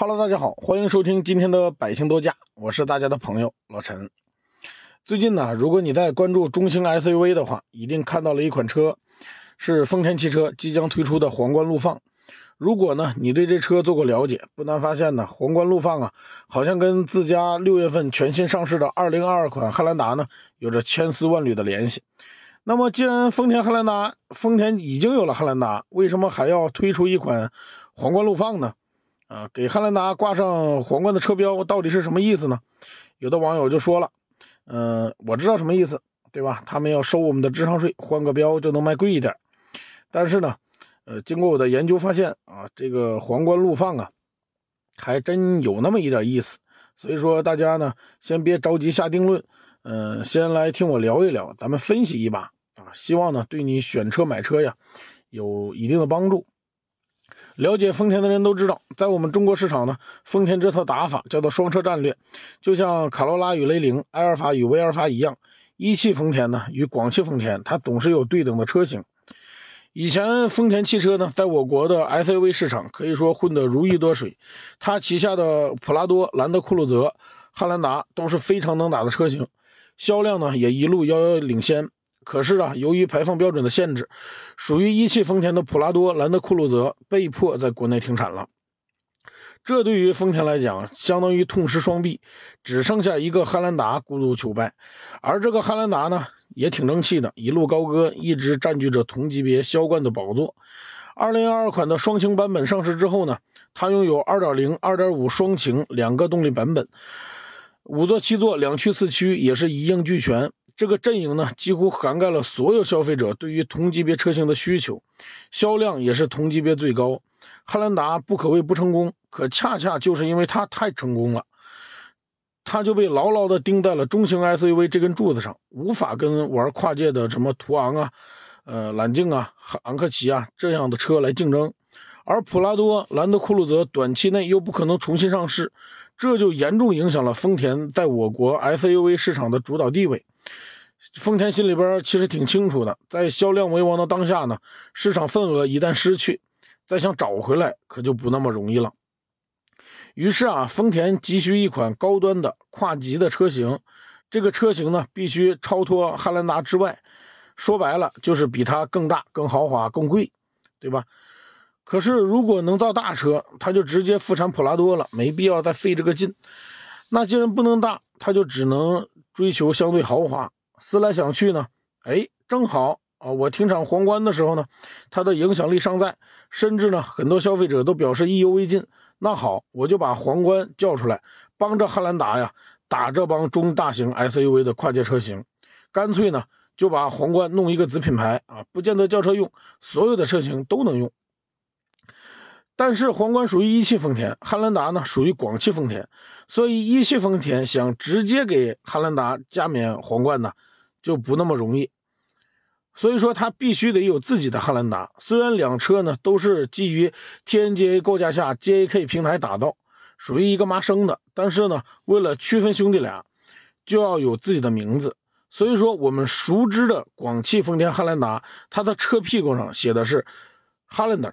Hello，大家好，欢迎收听今天的百姓多驾，我是大家的朋友老陈。最近呢，如果你在关注中型 SUV 的话，一定看到了一款车，是丰田汽车即将推出的皇冠陆放。如果呢，你对这车做过了解，不难发现呢，皇冠陆放啊，好像跟自家六月份全新上市的2022款汉兰达呢，有着千丝万缕的联系。那么，既然丰田汉兰达，丰田已经有了汉兰达，为什么还要推出一款皇冠陆放呢？啊，给汉兰达挂上皇冠的车标到底是什么意思呢？有的网友就说了，嗯，我知道什么意思，对吧？他们要收我们的智商税，换个标就能卖贵一点。但是呢，呃，经过我的研究发现啊，这个皇冠陆放啊，还真有那么一点意思。所以说大家呢，先别着急下定论，嗯，先来听我聊一聊，咱们分析一把啊，希望呢对你选车买车呀有一定的帮助。了解丰田的人都知道，在我们中国市场呢，丰田这套打法叫做双车战略，就像卡罗拉与雷凌、埃尔法与威尔法一样，一汽丰田呢与广汽丰田，它总是有对等的车型。以前丰田汽车呢，在我国的 SUV 市场可以说混得如鱼得水，它旗下的普拉多、兰德酷路泽、汉兰达都是非常能打的车型，销量呢也一路遥遥领先。可是啊，由于排放标准的限制，属于一汽丰田的普拉多、兰德酷路泽被迫在国内停产了。这对于丰田来讲，相当于痛失双臂，只剩下一个汉兰达孤独求败。而这个汉兰达呢，也挺争气的，一路高歌，一直占据着同级别销冠的宝座。2022款的双擎版本上市之后呢，它拥有2.0、2.5双擎两个动力版本，五座、七座、两驱、四驱也是一应俱全。这个阵营呢，几乎涵盖了所有消费者对于同级别车型的需求，销量也是同级别最高。汉兰达不可谓不成功，可恰恰就是因为它太成功了，它就被牢牢地钉在了中型 SUV 这根柱子上，无法跟玩跨界的什么途昂啊、呃揽境啊、昂克旗啊这样的车来竞争。而普拉多、兰德酷路泽短期内又不可能重新上市，这就严重影响了丰田在我国 SUV 市场的主导地位。丰田心里边其实挺清楚的，在销量为王的当下呢，市场份额一旦失去，再想找回来可就不那么容易了。于是啊，丰田急需一款高端的跨级的车型，这个车型呢必须超脱汉兰达之外，说白了就是比它更大、更豪华、更贵，对吧？可是如果能造大车，它就直接复产普拉多了，没必要再费这个劲。那既然不能大，它就只能追求相对豪华。思来想去呢，哎，正好啊，我停产皇冠的时候呢，它的影响力尚在，甚至呢，很多消费者都表示意犹未尽。那好，我就把皇冠叫出来，帮着汉兰达呀打这帮中大型 SUV 的跨界车型，干脆呢就把皇冠弄一个子品牌啊，不见得轿车用，所有的车型都能用。但是皇冠属于一汽丰田，汉兰达呢属于广汽丰田，所以一汽丰田想直接给汉兰达加冕皇冠呢。就不那么容易，所以说它必须得有自己的汉兰达。虽然两车呢都是基于 TNGA 构架下 JAK 平台打造，属于一个妈生的，但是呢，为了区分兄弟俩，就要有自己的名字。所以说，我们熟知的广汽丰田汉兰达，它的车屁股上写的是 Highlander，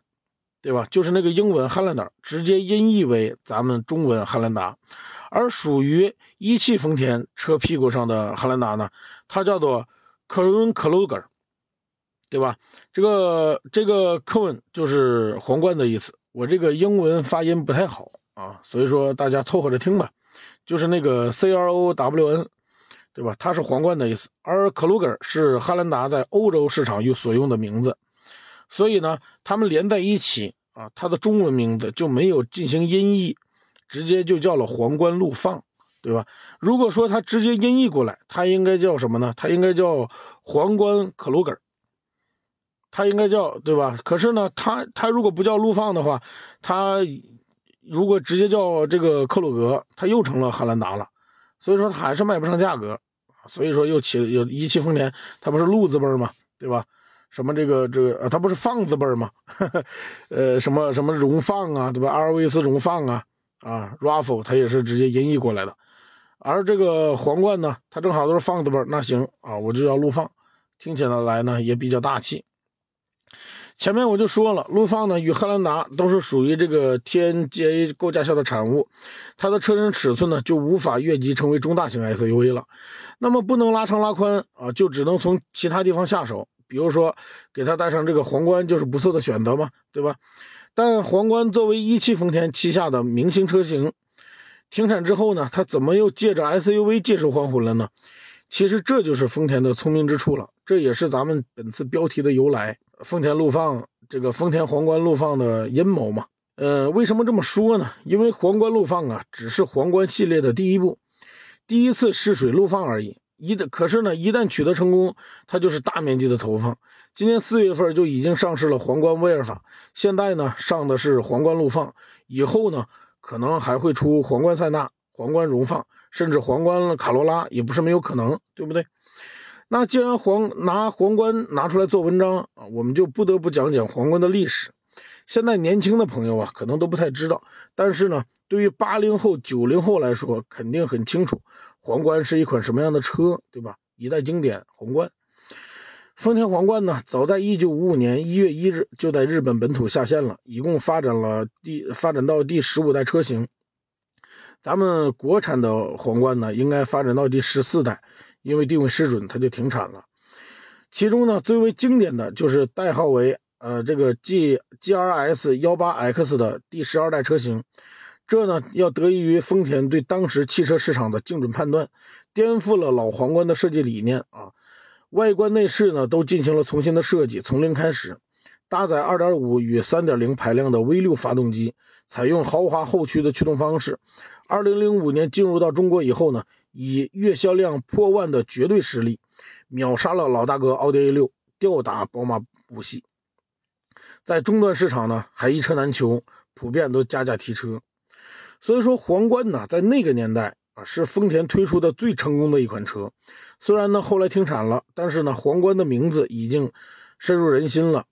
对吧？就是那个英文 Highlander，直接音译为咱们中文汉兰达。而属于一汽丰田车屁股上的汉兰达呢，它叫做 Crown Kluger，对吧？这个这个 Crown 就是皇冠的意思。我这个英文发音不太好啊，所以说大家凑合着听吧。就是那个 C R O W N，对吧？它是皇冠的意思。而 Kluger 是汉兰达在欧洲市场所用的名字，所以呢，它们连在一起啊，它的中文名字就没有进行音译。直接就叫了皇冠陆放，对吧？如果说它直接音译过来，它应该叫什么呢？它应该叫皇冠克鲁格，它应该叫对吧？可是呢，它它如果不叫陆放的话，它如果直接叫这个克鲁格，它又成了汉兰达了。所以说它还是卖不上价格，所以说又起有一汽丰田，它不是陆字辈吗？对吧？什么这个这个呃，它不是放字辈儿吗？呃，什么什么荣放啊，对吧？阿尔维斯荣放啊。啊，Raffle 它也是直接音译过来的，而这个皇冠呢，它正好都是放字辈儿那行啊，我就要陆放，听起来来呢也比较大气。前面我就说了，陆放呢与汉兰达都是属于这个 TNGA 构架下的产物，它的车身尺寸呢就无法越级成为中大型 SUV 了。那么不能拉长拉宽啊，就只能从其他地方下手，比如说给它戴上这个皇冠就是不错的选择嘛，对吧？但皇冠作为一汽丰田旗下的明星车型，停产之后呢，它怎么又借着 SUV 借势还魂了呢？其实这就是丰田的聪明之处了，这也是咱们本次标题的由来。丰田陆放这个丰田皇冠陆放的阴谋嘛？呃，为什么这么说呢？因为皇冠陆放啊，只是皇冠系列的第一步，第一次试水陆放而已。一的可是呢，一旦取得成功，它就是大面积的投放。今年四月份就已经上市了皇冠威尔法，现在呢上的是皇冠陆放，以后呢可能还会出皇冠塞纳、皇冠荣放，甚至皇冠卡罗拉也不是没有可能，对不对？那既然皇拿皇冠拿出来做文章啊，我们就不得不讲讲皇冠的历史。现在年轻的朋友啊，可能都不太知道，但是呢，对于八零后、九零后来说，肯定很清楚皇冠是一款什么样的车，对吧？一代经典皇冠，丰田皇冠呢，早在一九五五年一月一日就在日本本土下线了，一共发展了第发展到第十五代车型。咱们国产的皇冠呢，应该发展到第十四代。因为定位失准，它就停产了。其中呢，最为经典的就是代号为呃这个 G G R S 幺八 X 的第十二代车型。这呢，要得益于丰田对当时汽车市场的精准判断，颠覆了老皇冠的设计理念啊。外观内饰呢，都进行了重新的设计，从零开始，搭载二点五与三点零排量的 V 六发动机，采用豪华后驱的驱动方式。二零零五年进入到中国以后呢。以月销量破万的绝对实力，秒杀了老大哥奥迪 A 六，吊打宝马五系。在终端市场呢，还一车难求，普遍都加价提车。所以说，皇冠呢，在那个年代啊，是丰田推出的最成功的一款车。虽然呢，后来停产了，但是呢，皇冠的名字已经深入人心了。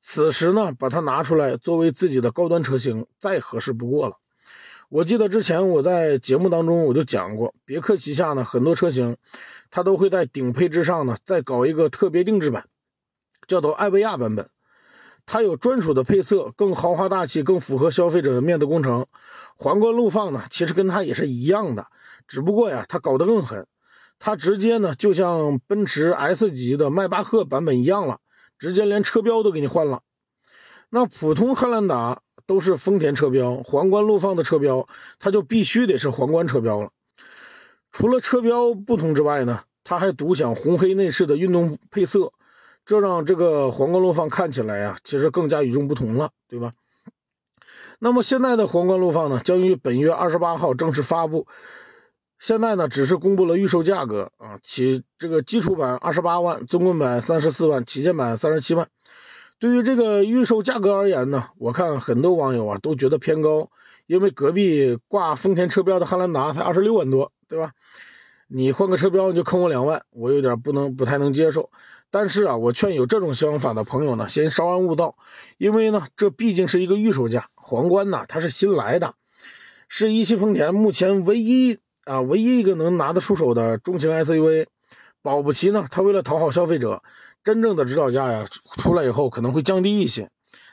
此时呢，把它拿出来作为自己的高端车型，再合适不过了。我记得之前我在节目当中我就讲过，别克旗下呢很多车型，它都会在顶配之上呢再搞一个特别定制版，叫做艾维亚版本，它有专属的配色，更豪华大气，更符合消费者的面子工程。皇冠陆放呢，其实跟它也是一样的，只不过呀，它搞得更狠，它直接呢就像奔驰 S 级的迈巴赫版本一样了，直接连车标都给你换了。那普通汉兰达。都是丰田车标，皇冠陆放的车标，它就必须得是皇冠车标了。除了车标不同之外呢，它还独享红黑内饰的运动配色，这让这个皇冠陆放看起来呀，其实更加与众不同了，对吧？那么现在的皇冠陆放呢，将于本月二十八号正式发布。现在呢，只是公布了预售价格啊，起这个基础版二十八万，中规版三十四万，旗舰版三十七万。对于这个预售价格而言呢，我看很多网友啊都觉得偏高，因为隔壁挂丰田车标的汉兰达才二十六万多，对吧？你换个车标你就坑我两万，我有点不能不太能接受。但是啊，我劝有这种想法的朋友呢，先稍安勿躁，因为呢，这毕竟是一个预售价，皇冠呢它是新来的，是一汽丰田目前唯一啊唯一一个能拿得出手的中型 SUV，保不齐呢，它为了讨好消费者。真正的指导价呀，出来以后可能会降低一些，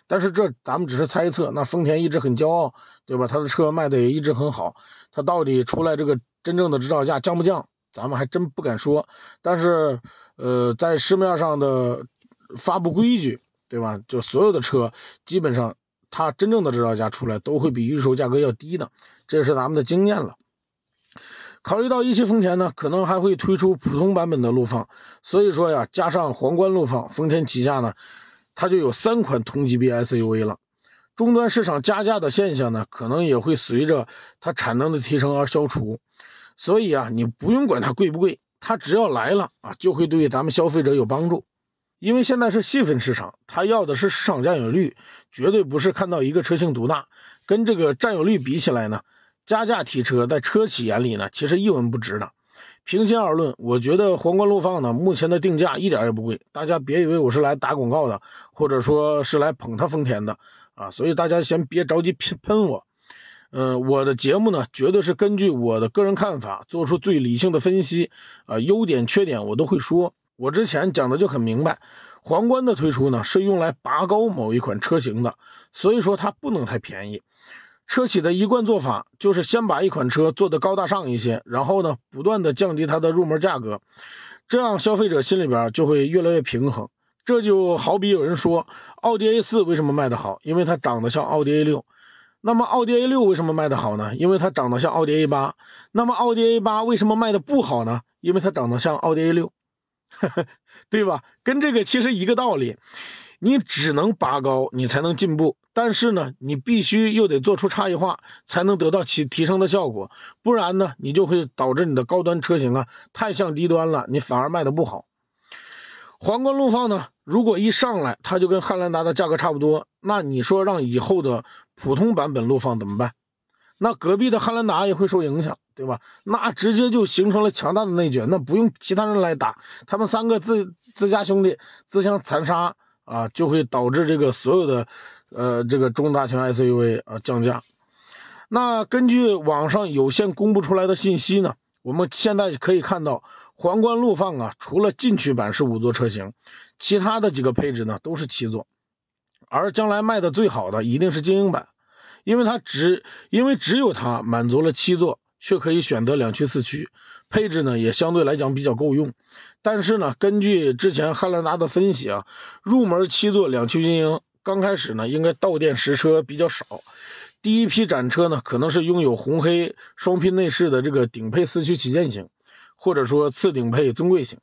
但是这咱们只是猜测。那丰田一直很骄傲，对吧？他的车卖的也一直很好，他到底出来这个真正的指导价降不降，咱们还真不敢说。但是，呃，在市面上的发布规矩，对吧？就所有的车基本上，它真正的指导价出来都会比预售价格要低的，这是咱们的经验了。考虑到一汽丰田呢，可能还会推出普通版本的陆放，所以说呀，加上皇冠陆放，丰田旗下呢，它就有三款同级别 SUV 了。终端市场加价的现象呢，可能也会随着它产能的提升而消除。所以啊，你不用管它贵不贵，它只要来了啊，就会对咱们消费者有帮助。因为现在是细分市场，它要的是市场占有率，绝对不是看到一个车型独大。跟这个占有率比起来呢？加价提车，在车企眼里呢，其实一文不值的。平心而论，我觉得皇冠陆放呢，目前的定价一点也不贵。大家别以为我是来打广告的，或者说是来捧他丰田的啊，所以大家先别着急喷喷我。嗯，我的节目呢，绝对是根据我的个人看法做出最理性的分析啊，优点缺点我都会说。我之前讲的就很明白，皇冠的推出呢，是用来拔高某一款车型的，所以说它不能太便宜。车企的一贯做法就是先把一款车做得高大上一些，然后呢，不断的降低它的入门价格，这样消费者心里边就会越来越平衡。这就好比有人说，奥迪 A 四为什么卖得好？因为它长得像奥迪 A 六。那么奥迪 A 六为什么卖得好呢？因为它长得像奥迪 A 八。那么奥迪 A 八为什么卖的不好呢？因为它长得像奥迪 A 六。对吧？跟这个其实一个道理，你只能拔高，你才能进步。但是呢，你必须又得做出差异化，才能得到其提升的效果。不然呢，你就会导致你的高端车型啊太像低端了，你反而卖的不好。皇冠陆放呢，如果一上来它就跟汉兰达的价格差不多，那你说让以后的普通版本陆放怎么办？那隔壁的汉兰达也会受影响。对吧？那直接就形成了强大的内卷，那不用其他人来打，他们三个自自家兄弟自相残杀啊，就会导致这个所有的呃这个中大型 SUV 啊降价。那根据网上有限公布出来的信息呢，我们现在可以看到，皇冠陆放啊，除了进取版是五座车型，其他的几个配置呢都是七座，而将来卖的最好的一定是精英版，因为它只因为只有它满足了七座。却可以选择两驱四驱，配置呢也相对来讲比较够用。但是呢，根据之前汉兰达的分析啊，入门七座两驱精英刚开始呢应该到店实车比较少，第一批展车呢可能是拥有红黑双拼内饰的这个顶配四驱旗舰型，或者说次顶配尊贵型。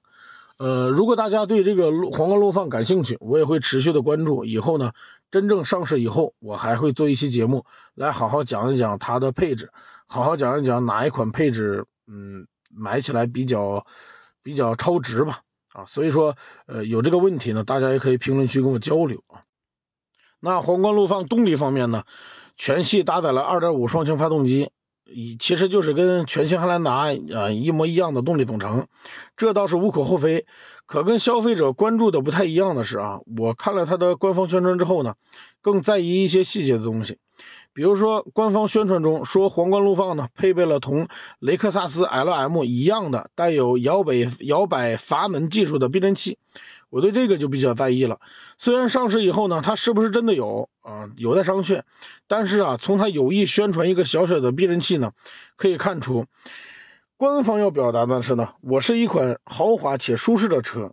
呃，如果大家对这个皇冠陆放感兴趣，我也会持续的关注。以后呢，真正上市以后，我还会做一期节目来好好讲一讲它的配置。好好讲一讲哪一款配置，嗯，买起来比较比较超值吧，啊，所以说，呃，有这个问题呢，大家也可以评论区跟我交流啊。那皇冠陆放动力方面呢，全系搭载了2.5双擎发动机，以其实就是跟全新汉兰达啊一模一样的动力总成，这倒是无可厚非。可跟消费者关注的不太一样的是啊，我看了它的官方宣传之后呢，更在意一些细节的东西。比如说，官方宣传中说皇冠陆放呢配备了同雷克萨斯 LM 一样的带有摇摆摇摆阀门技术的避震器，我对这个就比较在意了。虽然上市以后呢，它是不是真的有啊，有待商榷。但是啊，从它有意宣传一个小小的避震器呢，可以看出，官方要表达的是呢，我是一款豪华且舒适的车。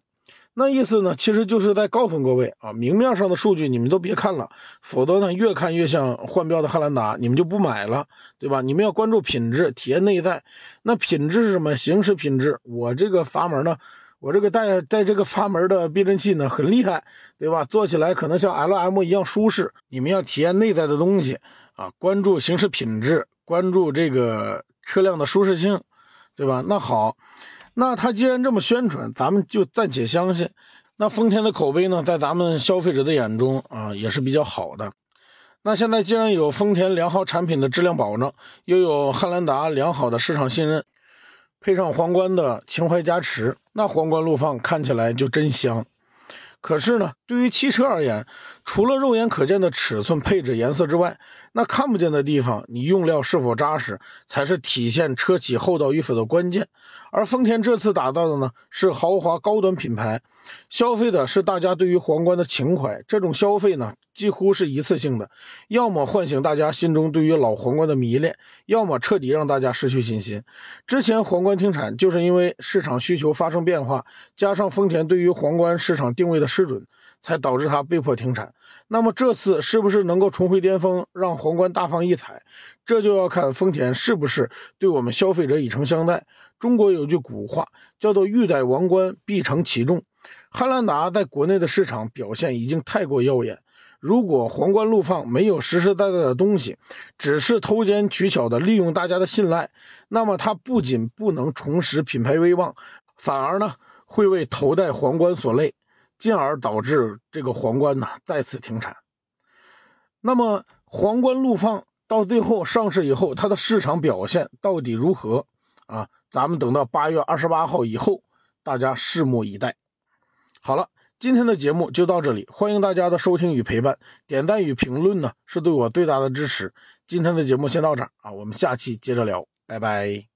那意思呢，其实就是在告诉各位啊，明面上的数据你们都别看了，否则呢，越看越像换标的汉兰达，你们就不买了，对吧？你们要关注品质、体验内在。那品质是什么？行驶品质。我这个阀门呢，我这个带带这个阀门的避震器呢，很厉害，对吧？坐起来可能像 LM 一样舒适。你们要体验内在的东西啊，关注行驶品质，关注这个车辆的舒适性，对吧？那好。那他既然这么宣传，咱们就暂且相信。那丰田的口碑呢，在咱们消费者的眼中啊，也是比较好的。那现在既然有丰田良好产品的质量保证，又有汉兰达良好的市场信任，配上皇冠的情怀加持，那皇冠陆放看起来就真香。可是呢，对于汽车而言，除了肉眼可见的尺寸、配置、颜色之外，那看不见的地方，你用料是否扎实，才是体现车企厚道与否的关键。而丰田这次打造的呢，是豪华高端品牌，消费的是大家对于皇冠的情怀。这种消费呢，几乎是一次性的，要么唤醒大家心中对于老皇冠的迷恋，要么彻底让大家失去信心。之前皇冠停产，就是因为市场需求发生变化，加上丰田对于皇冠市场定位的失准，才导致它被迫停产。那么这次是不是能够重回巅峰，让皇冠大放异彩？这就要看丰田是不是对我们消费者以诚相待。中国有句古话叫做“欲戴王冠，必承其重”。汉兰达在国内的市场表现已经太过耀眼，如果皇冠陆放没有实实在在的东西，只是偷奸取巧的利用大家的信赖，那么它不仅不能重拾品牌威望，反而呢会为头戴皇冠所累。进而导致这个皇冠呢再次停产。那么皇冠陆放到最后上市以后，它的市场表现到底如何啊？咱们等到八月二十八号以后，大家拭目以待。好了，今天的节目就到这里，欢迎大家的收听与陪伴，点赞与评论呢是对我最大的支持。今天的节目先到这儿啊，我们下期接着聊，拜拜。